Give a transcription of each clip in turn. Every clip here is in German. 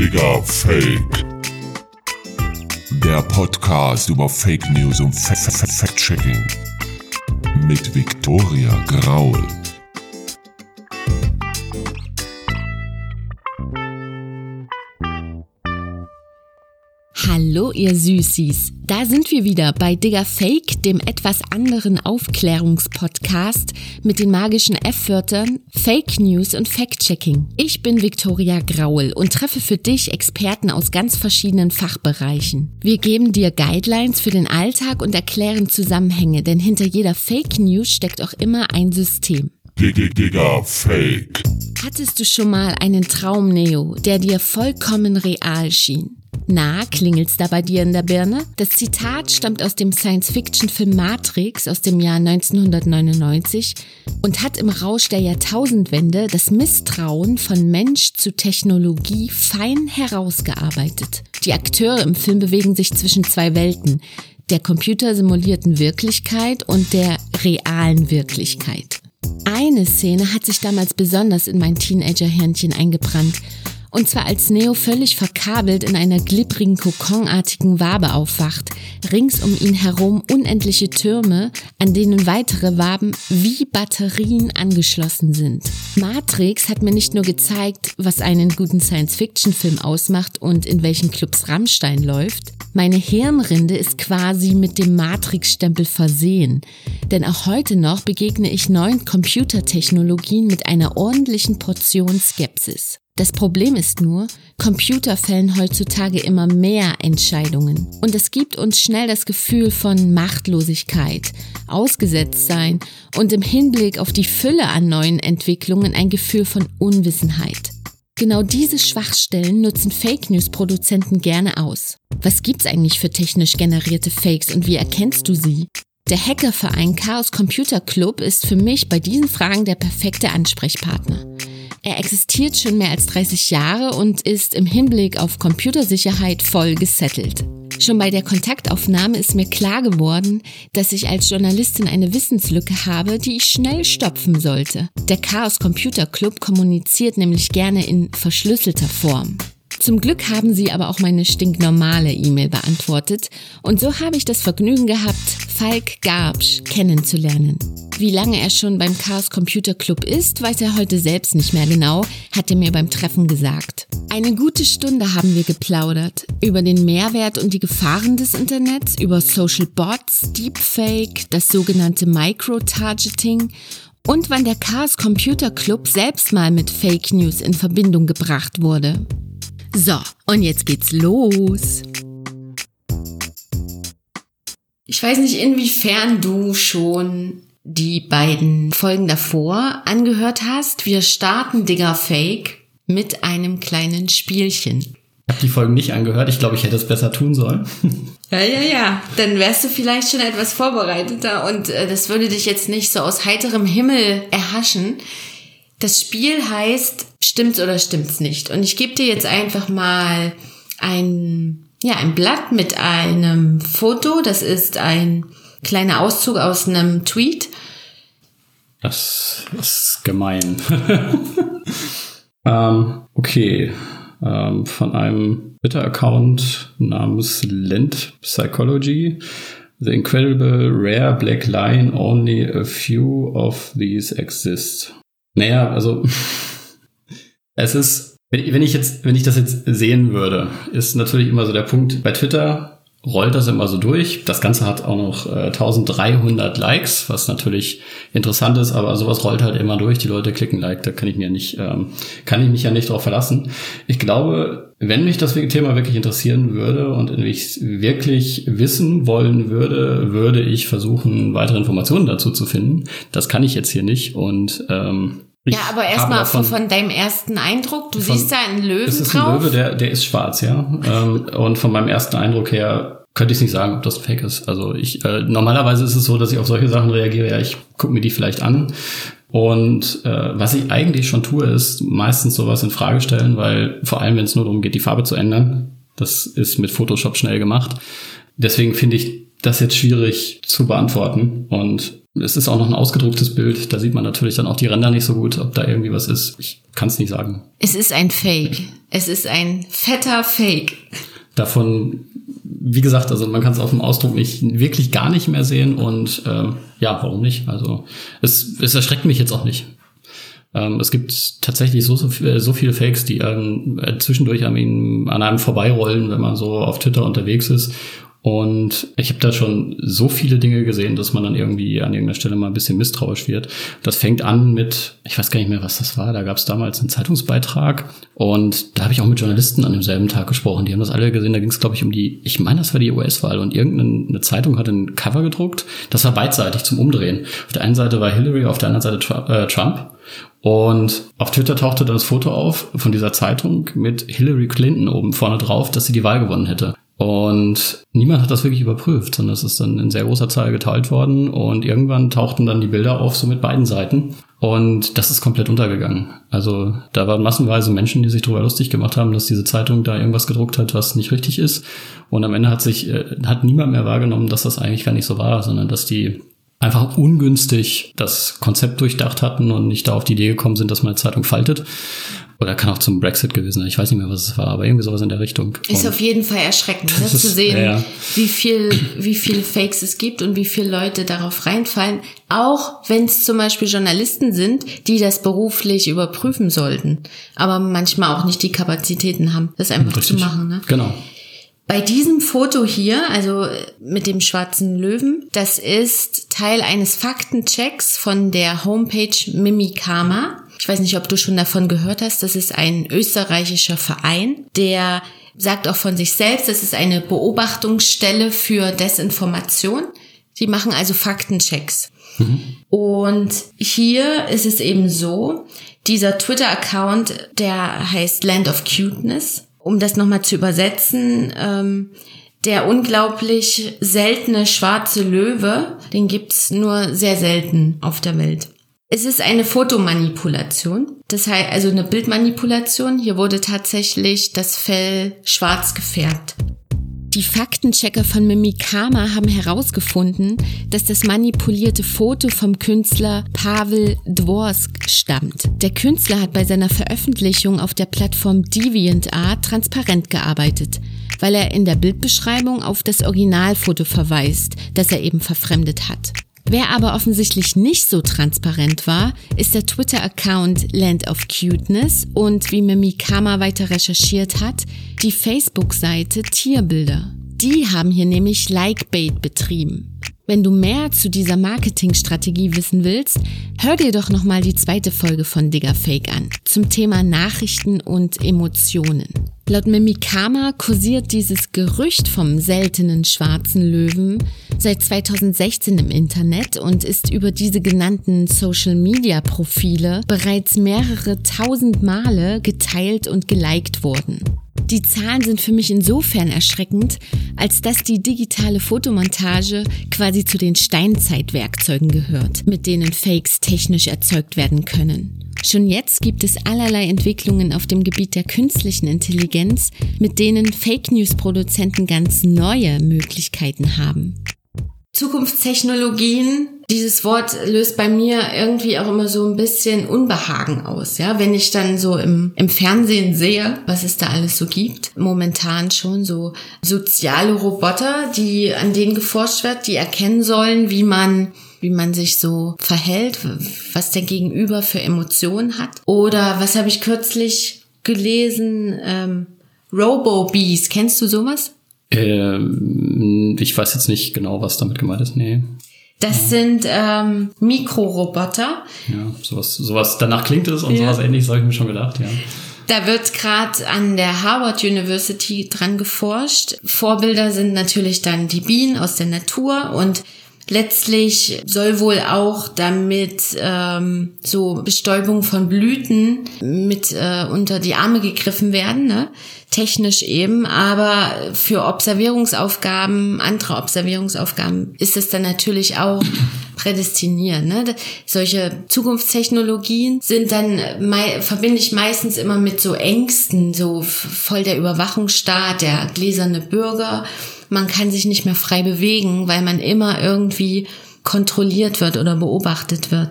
Digga Fake. Der Podcast über Fake News und Fact-Checking. Mit Victoria Graul. Hallo ihr Süßis, da sind wir wieder bei Digger Fake, dem etwas anderen Aufklärungspodcast mit den magischen F-Wörtern Fake News und Fact-Checking. Ich bin Viktoria Graul und treffe für dich Experten aus ganz verschiedenen Fachbereichen. Wir geben dir Guidelines für den Alltag und erklären Zusammenhänge, denn hinter jeder Fake News steckt auch immer ein System. Digga Fake. Hattest du schon mal einen Traum, Neo, der dir vollkommen real schien? Na, klingelt's da bei dir in der Birne? Das Zitat stammt aus dem Science-Fiction-Film Matrix aus dem Jahr 1999 und hat im Rausch der Jahrtausendwende das Misstrauen von Mensch zu Technologie fein herausgearbeitet. Die Akteure im Film bewegen sich zwischen zwei Welten, der computersimulierten Wirklichkeit und der realen Wirklichkeit. Eine Szene hat sich damals besonders in mein Teenager-Hirnchen eingebrannt und zwar als Neo völlig verkabelt in einer glibbrigen kokonartigen Wabe aufwacht. Rings um ihn herum unendliche Türme, an denen weitere Waben wie Batterien angeschlossen sind. Matrix hat mir nicht nur gezeigt, was einen guten Science-Fiction-Film ausmacht und in welchen Clubs Rammstein läuft. Meine Hirnrinde ist quasi mit dem Matrix-Stempel versehen. Denn auch heute noch begegne ich neuen Computertechnologien mit einer ordentlichen Portion Skepsis. Das Problem ist nur, Computer fällen heutzutage immer mehr Entscheidungen. Und es gibt uns schnell das Gefühl von Machtlosigkeit, Ausgesetztsein und im Hinblick auf die Fülle an neuen Entwicklungen ein Gefühl von Unwissenheit. Genau diese Schwachstellen nutzen Fake News Produzenten gerne aus. Was gibt's eigentlich für technisch generierte Fakes und wie erkennst du sie? Der Hackerverein Chaos Computer Club ist für mich bei diesen Fragen der perfekte Ansprechpartner. Er existiert schon mehr als 30 Jahre und ist im Hinblick auf Computersicherheit voll gesettelt. Schon bei der Kontaktaufnahme ist mir klar geworden, dass ich als Journalistin eine Wissenslücke habe, die ich schnell stopfen sollte. Der Chaos Computer Club kommuniziert nämlich gerne in verschlüsselter Form. Zum Glück haben sie aber auch meine stinknormale E-Mail beantwortet und so habe ich das Vergnügen gehabt, Falk Garbsch kennenzulernen. Wie lange er schon beim Chaos Computer Club ist, weiß er heute selbst nicht mehr genau, hat er mir beim Treffen gesagt. Eine gute Stunde haben wir geplaudert über den Mehrwert und die Gefahren des Internets, über Social Bots, Deepfake, das sogenannte Micro-Targeting und wann der Chaos Computer Club selbst mal mit Fake News in Verbindung gebracht wurde. So, und jetzt geht's los. Ich weiß nicht, inwiefern du schon die beiden Folgen davor angehört hast. Wir starten Digger Fake mit einem kleinen Spielchen. Ich habe die Folgen nicht angehört. Ich glaube, ich hätte es besser tun sollen. Ja, ja, ja. Dann wärst du vielleicht schon etwas vorbereiteter und äh, das würde dich jetzt nicht so aus heiterem Himmel erhaschen. Das Spiel heißt Stimmt's oder stimmt's nicht? Und ich gebe dir jetzt einfach mal ein, ja, ein Blatt mit einem Foto. Das ist ein kleiner Auszug aus einem Tweet. Das ist gemein. ähm, okay. Ähm, von einem Twitter-Account namens Lent Psychology. The incredible rare black line, only a few of these exist. Naja, also es ist, wenn ich jetzt, wenn ich das jetzt sehen würde, ist natürlich immer so der Punkt bei Twitter rollt das immer so durch. Das Ganze hat auch noch äh, 1300 Likes, was natürlich interessant ist, aber sowas rollt halt immer durch. Die Leute klicken Like, da kann ich mir nicht, ähm, kann ich mich ja nicht drauf verlassen. Ich glaube, wenn mich das Thema wirklich interessieren würde und ich wirklich wissen wollen würde, würde ich versuchen, weitere Informationen dazu zu finden. Das kann ich jetzt hier nicht und ähm, ja, aber erstmal von, von deinem ersten Eindruck, du von, siehst da einen Löwen es ist drauf. Ein Löwe, der, der ist schwarz, ja. ähm, und von meinem ersten Eindruck her könnte ich nicht sagen, ob das Fake ist. Also ich äh, normalerweise ist es so, dass ich auf solche Sachen reagiere. Ja, ich gucke mir die vielleicht an. Und äh, was ich eigentlich schon tue, ist meistens sowas in Frage stellen, weil vor allem, wenn es nur darum geht, die Farbe zu ändern, das ist mit Photoshop schnell gemacht. Deswegen finde ich das jetzt schwierig zu beantworten. Und es ist auch noch ein ausgedrucktes Bild. Da sieht man natürlich dann auch die Ränder nicht so gut, ob da irgendwie was ist. Ich kann es nicht sagen. Es ist ein Fake. Es ist ein fetter Fake. Davon, wie gesagt, also man kann es auf dem Ausdruck nicht wirklich gar nicht mehr sehen und ähm, ja, warum nicht? Also es, es erschreckt mich jetzt auch nicht. Ähm, es gibt tatsächlich so, so, so viele Fakes, die ähm, zwischendurch an, ihm, an einem vorbeirollen, wenn man so auf Twitter unterwegs ist und ich habe da schon so viele Dinge gesehen, dass man dann irgendwie an irgendeiner Stelle mal ein bisschen misstrauisch wird. Das fängt an mit, ich weiß gar nicht mehr, was das war. Da gab es damals einen Zeitungsbeitrag und da habe ich auch mit Journalisten an demselben Tag gesprochen. Die haben das alle gesehen. Da ging es, glaube ich, um die, ich meine, das war die US-Wahl und irgendeine Zeitung hat ein Cover gedruckt. Das war beidseitig zum Umdrehen. Auf der einen Seite war Hillary, auf der anderen Seite äh, Trump. Und auf Twitter tauchte dann das Foto auf von dieser Zeitung mit Hillary Clinton oben vorne drauf, dass sie die Wahl gewonnen hätte. Und niemand hat das wirklich überprüft, sondern es ist dann in sehr großer Zahl geteilt worden und irgendwann tauchten dann die Bilder auf, so mit beiden Seiten. Und das ist komplett untergegangen. Also da waren massenweise Menschen, die sich darüber lustig gemacht haben, dass diese Zeitung da irgendwas gedruckt hat, was nicht richtig ist. Und am Ende hat sich, äh, hat niemand mehr wahrgenommen, dass das eigentlich gar nicht so war, sondern dass die einfach ungünstig das Konzept durchdacht hatten und nicht da auf die Idee gekommen sind, dass man eine Zeitung faltet. Oder kann auch zum Brexit gewesen sein. Ich weiß nicht mehr, was es war, aber irgendwie sowas in der Richtung. Ist auf jeden Fall erschreckend, ne, zu sehen, ja, ja. wie viel, wie viele Fakes es gibt und wie viele Leute darauf reinfallen. Auch wenn es zum Beispiel Journalisten sind, die das beruflich überprüfen sollten, aber manchmal auch nicht die Kapazitäten haben, das einfach Richtig. zu machen. Ne? Genau. Bei diesem Foto hier, also mit dem schwarzen Löwen, das ist Teil eines Faktenchecks von der Homepage Mimikama. Ich weiß nicht, ob du schon davon gehört hast. Das ist ein österreichischer Verein, der sagt auch von sich selbst, das ist eine Beobachtungsstelle für Desinformation. Die machen also Faktenchecks. Mhm. Und hier ist es eben so, dieser Twitter-Account, der heißt Land of Cuteness. Um das nochmal zu übersetzen, ähm, der unglaublich seltene schwarze Löwe, den gibt's nur sehr selten auf der Welt. Es ist eine Fotomanipulation, das heißt also eine Bildmanipulation. Hier wurde tatsächlich das Fell schwarz gefärbt. Die Faktenchecker von Mimikama haben herausgefunden, dass das manipulierte Foto vom Künstler Pavel Dvorsk stammt. Der Künstler hat bei seiner Veröffentlichung auf der Plattform DeviantArt transparent gearbeitet, weil er in der Bildbeschreibung auf das Originalfoto verweist, das er eben verfremdet hat. Wer aber offensichtlich nicht so transparent war, ist der Twitter-Account Land of Cuteness und wie Mimikama weiter recherchiert hat, die Facebook-Seite Tierbilder. Die haben hier nämlich Likebait betrieben. Wenn du mehr zu dieser Marketingstrategie wissen willst, hör dir doch nochmal die zweite Folge von Digger Fake an zum Thema Nachrichten und Emotionen. Laut Mimikama kursiert dieses Gerücht vom seltenen schwarzen Löwen seit 2016 im Internet und ist über diese genannten Social-Media-Profile bereits mehrere tausend Male geteilt und geliked worden. Die Zahlen sind für mich insofern erschreckend, als dass die digitale Fotomontage quasi zu den Steinzeitwerkzeugen gehört, mit denen Fakes technisch erzeugt werden können. Schon jetzt gibt es allerlei Entwicklungen auf dem Gebiet der künstlichen Intelligenz, mit denen Fake News-Produzenten ganz neue Möglichkeiten haben. Zukunftstechnologien, dieses Wort löst bei mir irgendwie auch immer so ein bisschen Unbehagen aus, ja, wenn ich dann so im, im Fernsehen sehe, was es da alles so gibt. Momentan schon so soziale Roboter, die, an denen geforscht wird, die erkennen sollen, wie man wie man sich so verhält, was der Gegenüber für Emotionen hat. Oder was habe ich kürzlich gelesen? Ähm, Robo-Bees, kennst du sowas? Ähm, ich weiß jetzt nicht genau, was damit gemeint ist. Nee. Das sind ähm, Mikroroboter. Ja, sowas, sowas, danach klingt es und ja. sowas ähnliches habe ich mir schon gedacht, ja. Da wird gerade an der Harvard University dran geforscht. Vorbilder sind natürlich dann die Bienen aus der Natur und Letztlich soll wohl auch damit ähm, so Bestäubung von Blüten mit äh, unter die Arme gegriffen werden, ne? technisch eben, aber für Observierungsaufgaben, andere Observierungsaufgaben ist es dann natürlich auch prädestiniert. Ne? Solche Zukunftstechnologien sind dann, verbinde ich meistens immer mit so Ängsten, so voll der Überwachungsstaat, der gläserne Bürger man kann sich nicht mehr frei bewegen, weil man immer irgendwie kontrolliert wird oder beobachtet wird.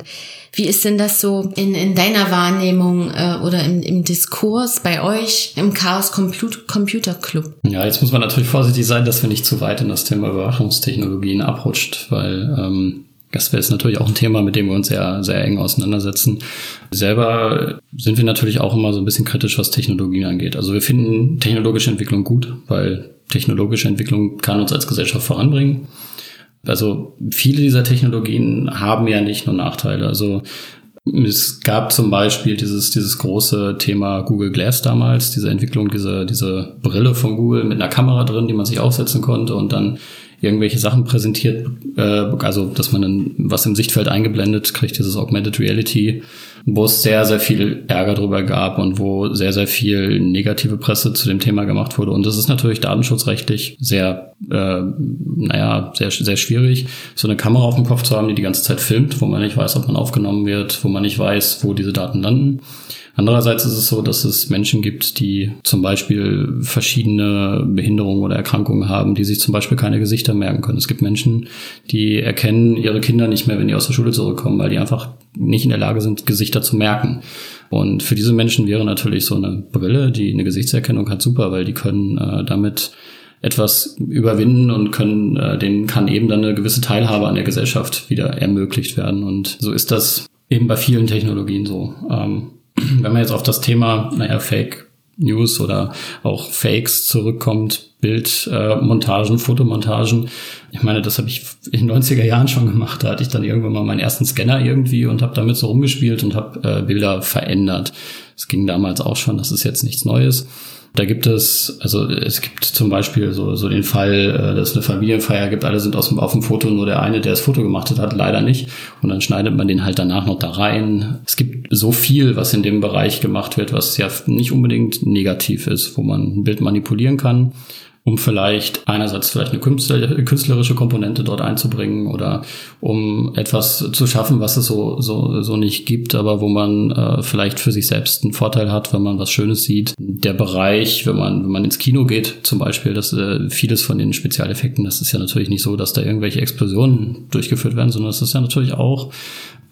Wie ist denn das so in, in deiner Wahrnehmung äh, oder im, im Diskurs bei euch im Chaos Computer Club? Ja, jetzt muss man natürlich vorsichtig sein, dass wir nicht zu weit in das Thema Überwachungstechnologien abrutscht, weil ähm, das wäre jetzt natürlich auch ein Thema, mit dem wir uns sehr, sehr eng auseinandersetzen. Selber sind wir natürlich auch immer so ein bisschen kritisch, was Technologien angeht. Also wir finden technologische Entwicklung gut, weil technologische Entwicklung kann uns als Gesellschaft voranbringen. Also viele dieser Technologien haben ja nicht nur Nachteile. Also es gab zum Beispiel dieses, dieses große Thema Google Glass damals, diese Entwicklung, diese, diese Brille von Google mit einer Kamera drin, die man sich aufsetzen konnte und dann irgendwelche Sachen präsentiert, äh, also dass man dann was im Sichtfeld eingeblendet kriegt, dieses Augmented Reality, wo es sehr, sehr viel Ärger drüber gab und wo sehr, sehr viel negative Presse zu dem Thema gemacht wurde. Und das ist natürlich datenschutzrechtlich sehr, äh, naja, sehr, sehr schwierig, so eine Kamera auf dem Kopf zu haben, die die ganze Zeit filmt, wo man nicht weiß, ob man aufgenommen wird, wo man nicht weiß, wo diese Daten landen. Andererseits ist es so, dass es Menschen gibt, die zum Beispiel verschiedene Behinderungen oder Erkrankungen haben, die sich zum Beispiel keine Gesichter merken können. Es gibt Menschen, die erkennen ihre Kinder nicht mehr, wenn die aus der Schule zurückkommen, weil die einfach nicht in der Lage sind, Gesichter zu merken. Und für diese Menschen wäre natürlich so eine Brille, die eine Gesichtserkennung hat, super, weil die können äh, damit etwas überwinden und können, äh, denen kann eben dann eine gewisse Teilhabe an der Gesellschaft wieder ermöglicht werden. Und so ist das eben bei vielen Technologien so. Ähm, wenn man jetzt auf das Thema, naja, Fake News oder auch Fakes zurückkommt, Bildmontagen, äh, Fotomontagen. Ich meine, das habe ich in den 90er Jahren schon gemacht. Da hatte ich dann irgendwann mal meinen ersten Scanner irgendwie und habe damit so rumgespielt und habe äh, Bilder verändert. Das ging damals auch schon, das ist jetzt nichts Neues. Da gibt es, also es gibt zum Beispiel so, so den Fall, äh, dass es eine Familienfeier gibt, alle sind aus dem, auf dem Foto, nur der eine, der das Foto gemacht hat, hat leider nicht. Und dann schneidet man den halt danach noch da rein. Es gibt so viel, was in dem Bereich gemacht wird, was ja nicht unbedingt negativ ist, wo man ein Bild manipulieren kann um vielleicht einerseits vielleicht eine künstlerische Komponente dort einzubringen oder um etwas zu schaffen, was es so, so, so nicht gibt, aber wo man äh, vielleicht für sich selbst einen Vorteil hat, wenn man was Schönes sieht. Der Bereich, wenn man, wenn man ins Kino geht, zum Beispiel, dass äh, vieles von den Spezialeffekten, das ist ja natürlich nicht so, dass da irgendwelche Explosionen durchgeführt werden, sondern es ist ja natürlich auch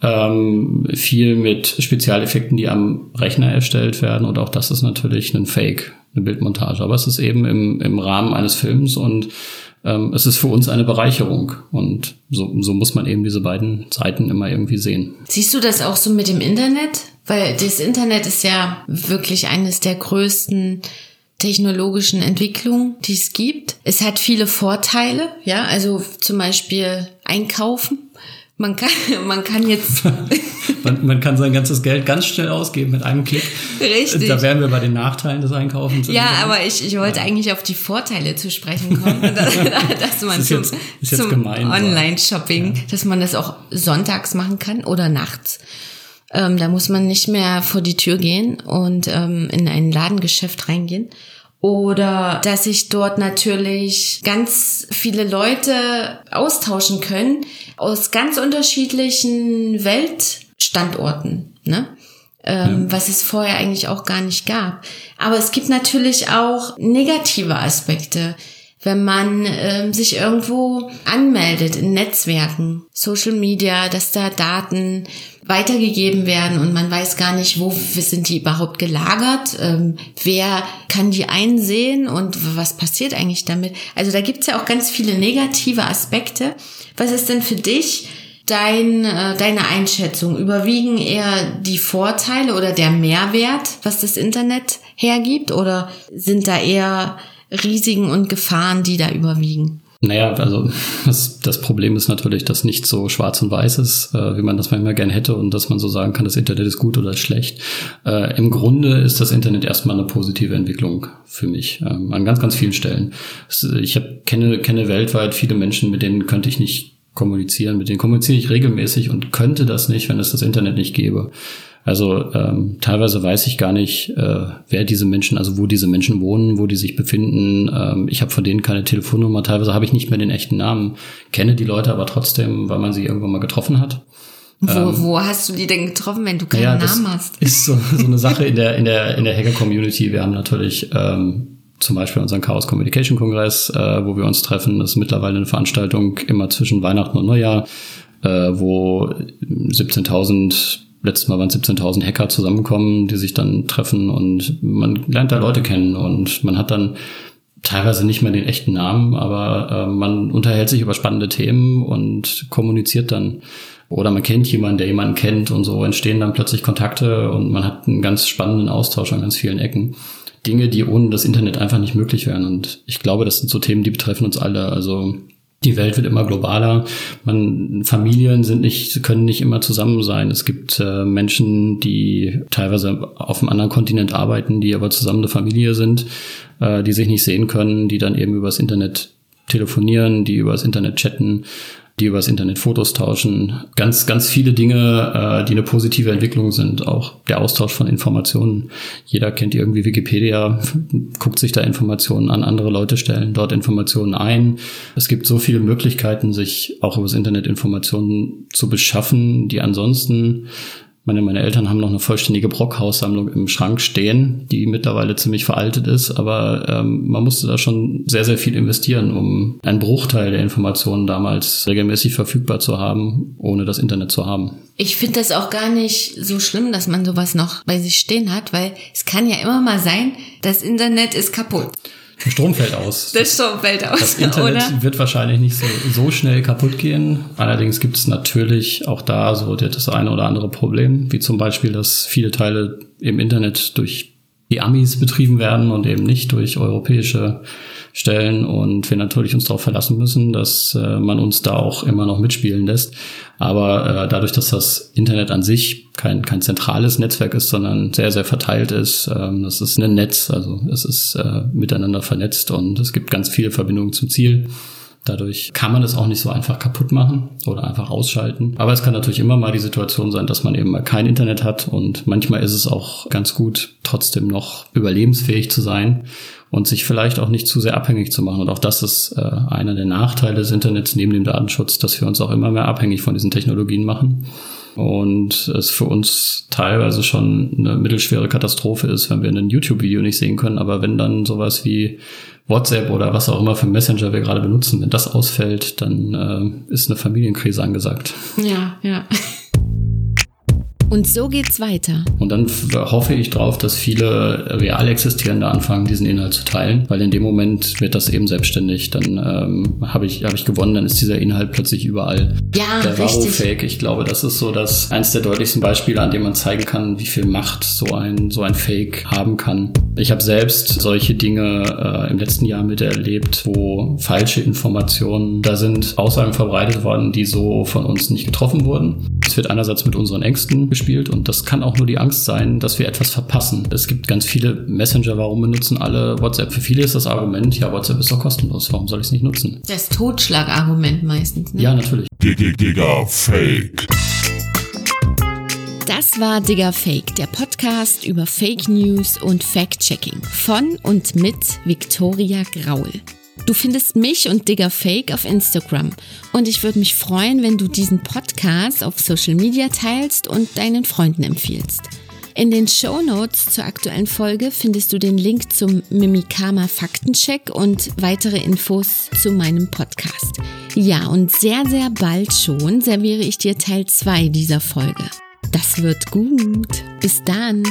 ähm, viel mit Spezialeffekten, die am Rechner erstellt werden. Und auch das ist natürlich ein Fake, eine Bildmontage. Aber es ist eben im, im Rahmen eines Films und ähm, es ist für uns eine Bereicherung. Und so, so muss man eben diese beiden Seiten immer irgendwie sehen. Siehst du das auch so mit dem Internet? Weil das Internet ist ja wirklich eines der größten technologischen Entwicklungen, die es gibt. Es hat viele Vorteile, ja, also zum Beispiel einkaufen man kann, man kann jetzt. man, man, kann sein ganzes Geld ganz schnell ausgeben mit einem Klick. Richtig. Da wären wir bei den Nachteilen des Einkaufens. Ja, aber ich, ich wollte ja. eigentlich auf die Vorteile zu sprechen kommen, dass, dass man das zum, jetzt, zum Online-Shopping, ja. dass man das auch sonntags machen kann oder nachts. Ähm, da muss man nicht mehr vor die Tür gehen und ähm, in ein Ladengeschäft reingehen oder dass sich dort natürlich ganz viele Leute austauschen können aus ganz unterschiedlichen Weltstandorten, ne? Ähm, ja. was es vorher eigentlich auch gar nicht gab. Aber es gibt natürlich auch negative Aspekte wenn man ähm, sich irgendwo anmeldet in Netzwerken, Social Media, dass da Daten weitergegeben werden und man weiß gar nicht, wo sind die überhaupt gelagert, ähm, wer kann die einsehen und was passiert eigentlich damit. Also da gibt's ja auch ganz viele negative Aspekte. Was ist denn für dich dein, äh, deine Einschätzung? Überwiegen eher die Vorteile oder der Mehrwert, was das Internet hergibt oder sind da eher Risiken und Gefahren, die da überwiegen? Naja, also das, das Problem ist natürlich, dass nicht so schwarz und weiß ist, äh, wie man das manchmal gern hätte und dass man so sagen kann, das Internet ist gut oder schlecht. Äh, Im Grunde ist das Internet erstmal eine positive Entwicklung für mich, ähm, an ganz, ganz vielen Stellen. Ich hab, kenne, kenne weltweit viele Menschen, mit denen könnte ich nicht kommunizieren, mit denen kommuniziere ich regelmäßig und könnte das nicht, wenn es das Internet nicht gäbe. Also ähm, teilweise weiß ich gar nicht, äh, wer diese Menschen, also wo diese Menschen wohnen, wo die sich befinden. Ähm, ich habe von denen keine Telefonnummer. Teilweise habe ich nicht mehr den echten Namen, kenne die Leute aber trotzdem, weil man sie irgendwann mal getroffen hat. Wo, ähm, wo hast du die denn getroffen, wenn du keinen ja, Namen hast? Ist so, so eine Sache in der in der in der Hacker Community. Wir haben natürlich ähm, zum Beispiel unseren Chaos Communication Kongress, äh, wo wir uns treffen. Das ist mittlerweile eine Veranstaltung immer zwischen Weihnachten und Neujahr äh, wo 17.000 letztes Mal waren 17.000 Hacker zusammenkommen, die sich dann treffen und man lernt da Leute kennen und man hat dann teilweise nicht mehr den echten Namen, aber äh, man unterhält sich über spannende Themen und kommuniziert dann. Oder man kennt jemanden, der jemanden kennt und so entstehen dann plötzlich Kontakte und man hat einen ganz spannenden Austausch an ganz vielen Ecken. Dinge, die ohne das Internet einfach nicht möglich wären. Und ich glaube, das sind so Themen, die betreffen uns alle. Also die Welt wird immer globaler. Man, Familien sind nicht, können nicht immer zusammen sein. Es gibt äh, Menschen, die teilweise auf einem anderen Kontinent arbeiten, die aber zusammen eine Familie sind, äh, die sich nicht sehen können, die dann eben übers Internet telefonieren, die übers Internet chatten die übers Internet Fotos tauschen. Ganz, ganz viele Dinge, äh, die eine positive Entwicklung sind. Auch der Austausch von Informationen. Jeder kennt irgendwie Wikipedia, guckt sich da Informationen an, andere Leute stellen dort Informationen ein. Es gibt so viele Möglichkeiten, sich auch übers Internet Informationen zu beschaffen, die ansonsten meine, meine Eltern haben noch eine vollständige Brockhaussammlung im Schrank stehen, die mittlerweile ziemlich veraltet ist, aber ähm, man musste da schon sehr, sehr viel investieren, um einen Bruchteil der Informationen damals regelmäßig verfügbar zu haben, ohne das Internet zu haben. Ich finde das auch gar nicht so schlimm, dass man sowas noch bei sich stehen hat, weil es kann ja immer mal sein, das Internet ist kaputt. Der Strom fällt aus. Der Strom fällt aus. Das Internet oder? wird wahrscheinlich nicht so, so schnell kaputt gehen. Allerdings gibt es natürlich auch da so das eine oder andere Problem, wie zum Beispiel, dass viele Teile im Internet durch die Amis betrieben werden und eben nicht durch europäische Stellen und wir natürlich uns darauf verlassen müssen, dass äh, man uns da auch immer noch mitspielen lässt. Aber äh, dadurch, dass das Internet an sich kein, kein zentrales Netzwerk ist, sondern sehr, sehr verteilt ist, ähm, das ist ein Netz, also es ist äh, miteinander vernetzt und es gibt ganz viele Verbindungen zum Ziel. Dadurch kann man es auch nicht so einfach kaputt machen oder einfach ausschalten. Aber es kann natürlich immer mal die Situation sein, dass man eben mal kein Internet hat und manchmal ist es auch ganz gut, trotzdem noch überlebensfähig zu sein und sich vielleicht auch nicht zu sehr abhängig zu machen. Und auch das ist äh, einer der Nachteile des Internets neben dem Datenschutz, dass wir uns auch immer mehr abhängig von diesen Technologien machen. Und es für uns teilweise schon eine mittelschwere Katastrophe ist, wenn wir ein YouTube-Video nicht sehen können. Aber wenn dann sowas wie WhatsApp oder was auch immer für Messenger wir gerade benutzen, wenn das ausfällt, dann äh, ist eine Familienkrise angesagt. Ja, ja. Und so geht's weiter. Und dann hoffe ich drauf, dass viele real existierende anfangen, diesen Inhalt zu teilen, weil in dem Moment wird das eben selbstständig. Dann ähm, habe ich, hab ich gewonnen, dann ist dieser Inhalt plötzlich überall. Ja, Der richtig. Fake. Ich glaube, das ist so das eins der deutlichsten Beispiele, an dem man zeigen kann, wie viel Macht so ein, so ein Fake haben kann. Ich habe selbst solche Dinge äh, im letzten Jahr miterlebt, wo falsche Informationen da sind Aussagen verbreitet worden, die so von uns nicht getroffen wurden. Es wird einerseits mit unseren Ängsten gespielt und das kann auch nur die Angst sein, dass wir etwas verpassen. Es gibt ganz viele Messenger, warum benutzen alle WhatsApp? Für viele ist das Argument, ja, WhatsApp ist doch kostenlos, warum soll ich es nicht nutzen? Das Totschlagargument meistens. Ne? Ja, natürlich. Digga, Fake. Das war Digger Fake, der Podcast über Fake News und Fact-Checking von und mit Victoria Graul. Du findest mich und Digger Fake auf Instagram und ich würde mich freuen, wenn du diesen Podcast auf Social Media teilst und deinen Freunden empfiehlst. In den Show Notes zur aktuellen Folge findest du den Link zum Mimikama Faktencheck und weitere Infos zu meinem Podcast. Ja, und sehr, sehr bald schon serviere ich dir Teil 2 dieser Folge. Das wird gut. Bis dann.